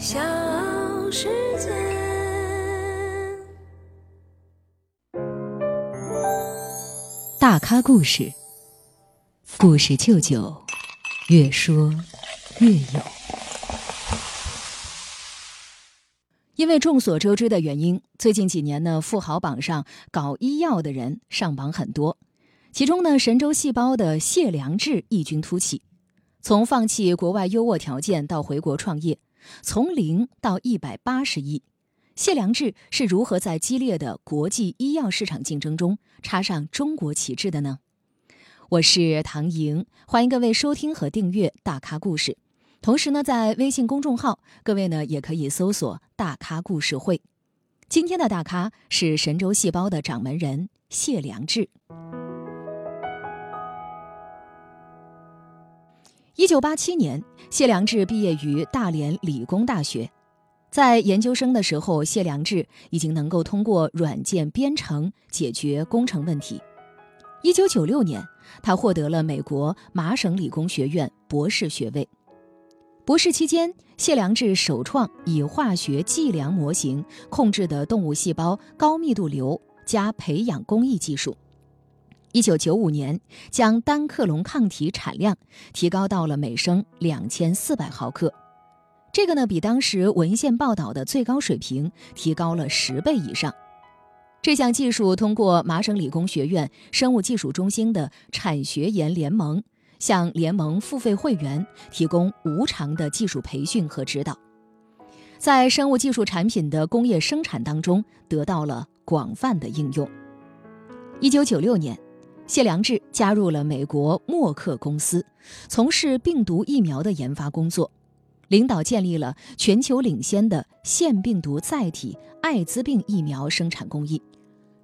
小世界。大咖故事，故事舅舅，越说越有。因为众所周知的原因，最近几年呢，富豪榜上搞医药的人上榜很多。其中呢，神州细胞的谢良志异军突起，从放弃国外优渥条件到回国创业，从零到一百八十亿，谢良志是如何在激烈的国际医药市场竞争中插上中国旗帜的呢？我是唐莹，欢迎各位收听和订阅《大咖故事》，同时呢，在微信公众号，各位呢也可以搜索“大咖故事会”。今天的大咖是神州细胞的掌门人谢良志。一九八七年，谢良志毕业于大连理工大学。在研究生的时候，谢良志已经能够通过软件编程解决工程问题。一九九六年，他获得了美国麻省理工学院博士学位。博士期间，谢良志首创以化学计量模型控制的动物细胞高密度流加培养工艺技术。一九九五年，将单克隆抗体产量提高到了每升两千四百毫克，这个呢比当时文献报道的最高水平提高了十倍以上。这项技术通过麻省理工学院生物技术中心的产学研联盟，向联盟付费会员提供无偿的技术培训和指导，在生物技术产品的工业生产当中得到了广泛的应用。一九九六年。谢良志加入了美国默克公司，从事病毒疫苗的研发工作，领导建立了全球领先的腺病毒载体艾滋病疫苗生产工艺。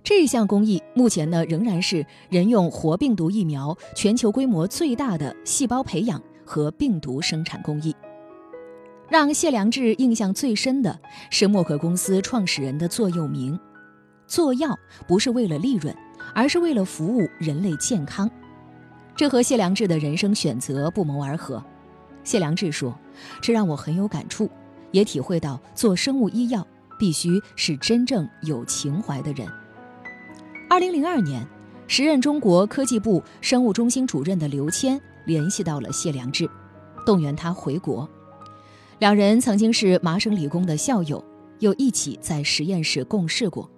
这项工艺目前呢仍然是人用活病毒疫苗全球规模最大的细胞培养和病毒生产工艺。让谢良志印象最深的是默克公司创始人的座右铭：“做药不是为了利润。”而是为了服务人类健康，这和谢良志的人生选择不谋而合。谢良志说：“这让我很有感触，也体会到做生物医药必须是真正有情怀的人。”二零零二年，时任中国科技部生物中心主任的刘谦联系到了谢良志，动员他回国。两人曾经是麻省理工的校友，又一起在实验室共事过。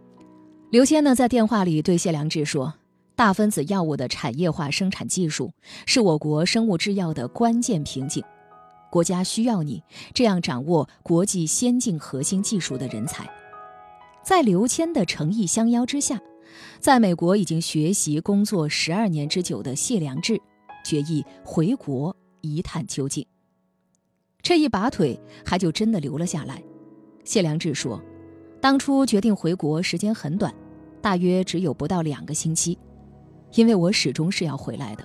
刘谦呢，在电话里对谢良志说：“大分子药物的产业化生产技术是我国生物制药的关键瓶颈，国家需要你这样掌握国际先进核心技术的人才。”在刘谦的诚意相邀之下，在美国已经学习工作十二年之久的谢良志，决意回国一探究竟。这一拔腿，还就真的留了下来。谢良志说。当初决定回国时间很短，大约只有不到两个星期，因为我始终是要回来的。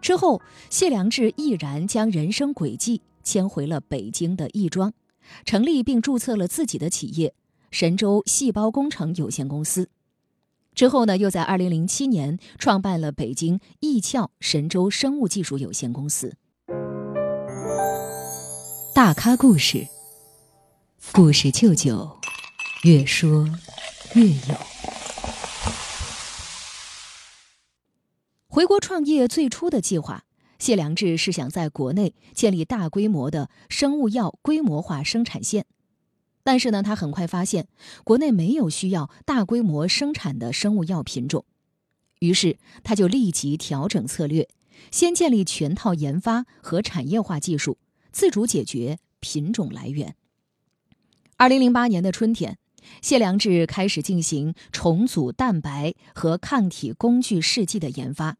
之后，谢良志毅然将人生轨迹迁回了北京的亦庄，成立并注册了自己的企业——神州细胞工程有限公司。之后呢，又在2007年创办了北京易俏神州生物技术有限公司。大咖故事，故事舅舅。越说越有。回国创业最初的计划，谢良志是想在国内建立大规模的生物药规模化生产线，但是呢，他很快发现国内没有需要大规模生产的生物药品种，于是他就立即调整策略，先建立全套研发和产业化技术，自主解决品种来源。二零零八年的春天。谢良志开始进行重组蛋白和抗体工具试剂的研发。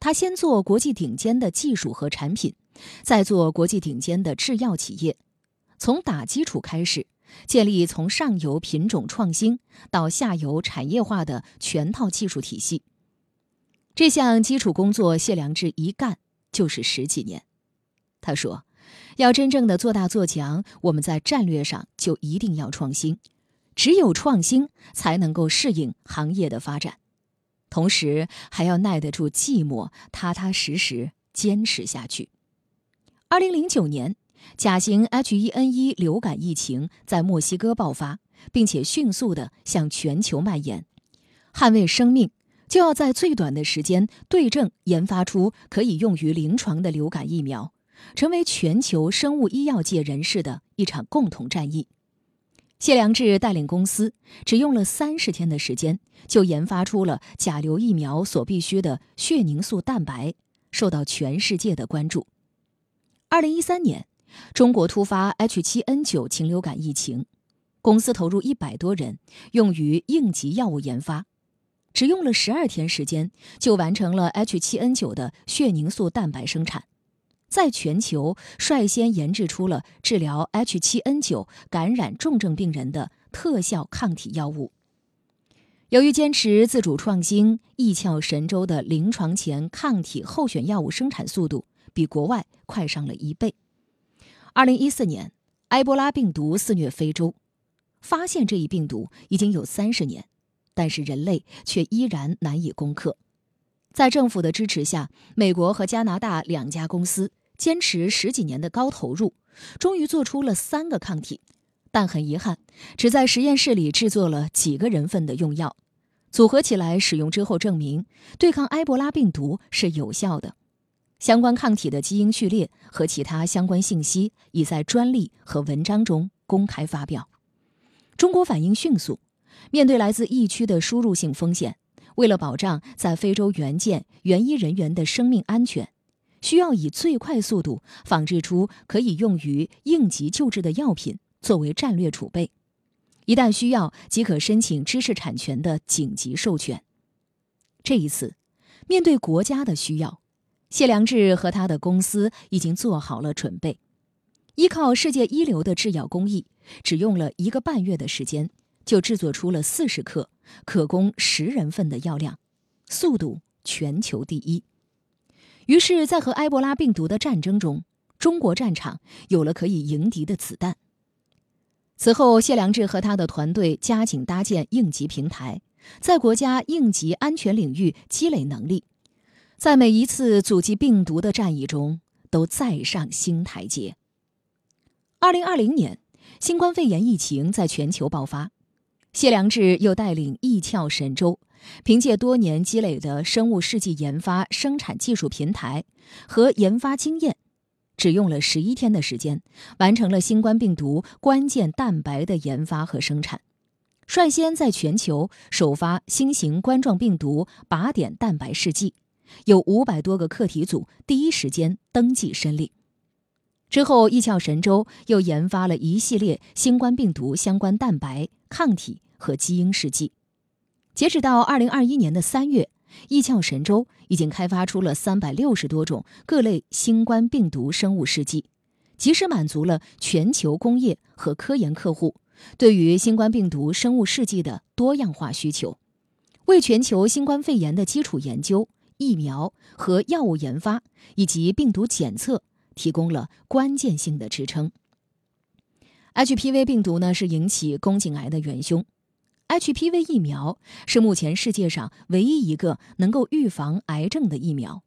他先做国际顶尖的技术和产品，再做国际顶尖的制药企业，从打基础开始，建立从上游品种创新到下游产业化的全套技术体系。这项基础工作，谢良志一干就是十几年。他说：“要真正的做大做强，我们在战略上就一定要创新。”只有创新才能够适应行业的发展，同时还要耐得住寂寞，踏踏实实坚持下去。二零零九年，甲型 H1N1 流感疫情在墨西哥爆发，并且迅速地向全球蔓延。捍卫生命，就要在最短的时间对症研发出可以用于临床的流感疫苗，成为全球生物医药界人士的一场共同战役。谢良志带领公司只用了三十天的时间，就研发出了甲流疫苗所必需的血凝素蛋白，受到全世界的关注。二零一三年，中国突发 H7N9 禽流感疫情，公司投入一百多人用于应急药物研发，只用了十二天时间就完成了 H7N9 的血凝素蛋白生产。在全球率先研制出了治疗 H7N9 感染重症病人的特效抗体药物。由于坚持自主创新，易翘神州的临床前抗体候选药物生产速度比国外快上了一倍。二零一四年，埃博拉病毒肆虐非洲，发现这一病毒已经有三十年，但是人类却依然难以攻克。在政府的支持下，美国和加拿大两家公司。坚持十几年的高投入，终于做出了三个抗体，但很遗憾，只在实验室里制作了几个人份的用药，组合起来使用之后，证明对抗埃博拉病毒是有效的。相关抗体的基因序列和其他相关信息已在专利和文章中公开发表。中国反应迅速，面对来自疫区的输入性风险，为了保障在非洲援建援医人员的生命安全。需要以最快速度仿制出可以用于应急救治的药品，作为战略储备，一旦需要即可申请知识产权的紧急授权。这一次，面对国家的需要，谢良志和他的公司已经做好了准备，依靠世界一流的制药工艺，只用了一个半月的时间，就制作出了四十克可供十人份的药量，速度全球第一。于是，在和埃博拉病毒的战争中，中国战场有了可以迎敌的子弹。此后，谢良志和他的团队加紧搭建应急平台，在国家应急安全领域积累能力，在每一次阻击病毒的战役中都再上新台阶。二零二零年，新冠肺炎疫情在全球爆发，谢良志又带领易翘神州。凭借多年积累的生物试剂研发、生产技术平台和研发经验，只用了十一天的时间，完成了新冠病毒关键蛋白的研发和生产，率先在全球首发新型冠状病毒靶点蛋白试剂，有五百多个课题组第一时间登记申领。之后，易翘神州又研发了一系列新冠病毒相关蛋白、抗体和基因试剂。截止到二零二一年的三月，易翘神州已经开发出了三百六十多种各类新冠病毒生物试剂，及时满足了全球工业和科研客户对于新冠病毒生物试剂的多样化需求，为全球新冠肺炎的基础研究、疫苗和药物研发以及病毒检测提供了关键性的支撑。HPV 病毒呢，是引起宫颈癌的元凶。HPV 疫苗是目前世界上唯一一个能够预防癌症的疫苗。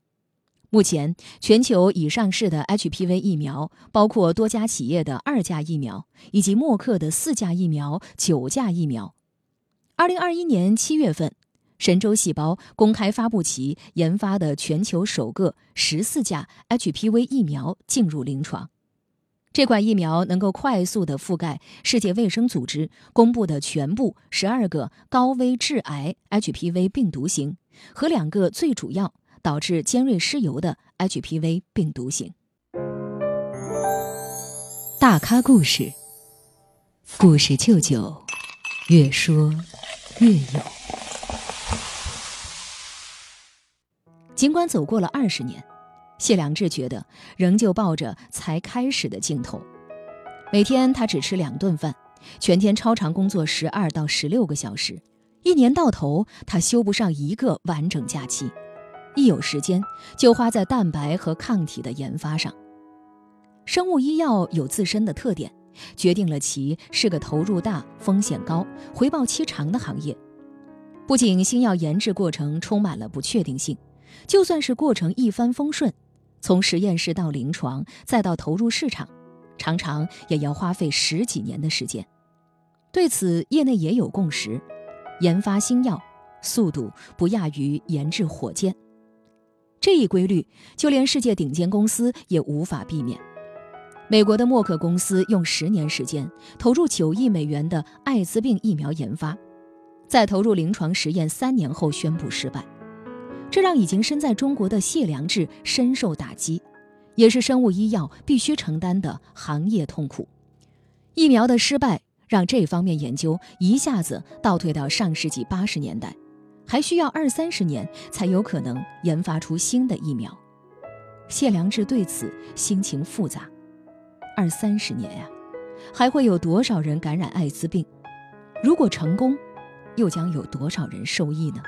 目前，全球已上市的 HPV 疫苗包括多家企业的二价疫苗，以及默克的四价疫苗、九价疫苗。二零二一年七月份，神州细胞公开发布其研发的全球首个十四价 HPV 疫苗进入临床。这款疫苗能够快速地覆盖世界卫生组织公布的全部十二个高危致癌 HPV 病毒型和两个最主要导致尖锐湿疣的 HPV 病毒型。大咖故事，故事舅舅，越说越有。尽管走过了二十年。谢良志觉得仍旧抱着才开始的劲头，每天他只吃两顿饭，全天超长工作十二到十六个小时，一年到头他休不上一个完整假期，一有时间就花在蛋白和抗体的研发上。生物医药有自身的特点，决定了其是个投入大、风险高、回报期长的行业。不仅新药研制过程充满了不确定性，就算是过程一帆风顺。从实验室到临床，再到投入市场，常常也要花费十几年的时间。对此，业内也有共识：研发新药速度不亚于研制火箭。这一规律，就连世界顶尖公司也无法避免。美国的默克公司用十年时间投入九亿美元的艾滋病疫苗研发，在投入临床实验三年后宣布失败，这让已经身在中国的谢良志深受打击，也是生物医药必须承担的行业痛苦。疫苗的失败让这方面研究一下子倒退到上世纪八十年代。还需要二三十年才有可能研发出新的疫苗。谢良志对此心情复杂。二三十年呀，还会有多少人感染艾滋病？如果成功，又将有多少人受益呢？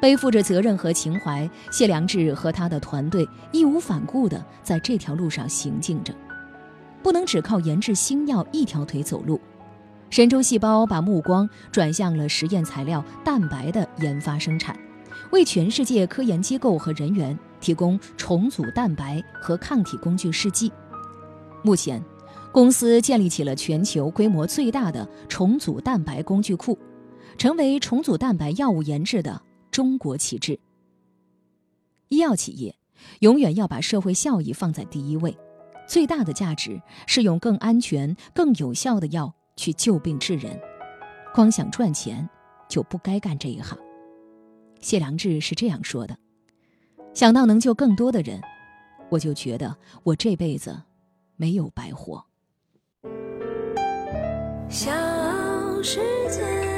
背负着责任和情怀，谢良志和他的团队义无反顾地在这条路上行进着。不能只靠研制新药一条腿走路。神州细胞把目光转向了实验材料蛋白的研发生产，为全世界科研机构和人员提供重组蛋白和抗体工具试剂。目前，公司建立起了全球规模最大的重组蛋白工具库，成为重组蛋白药物研制的中国旗帜。医药企业永远要把社会效益放在第一位，最大的价值是用更安全、更有效的药。去救病治人，光想赚钱，就不该干这一行。谢良志是这样说的。想到能救更多的人，我就觉得我这辈子没有白活。小世界。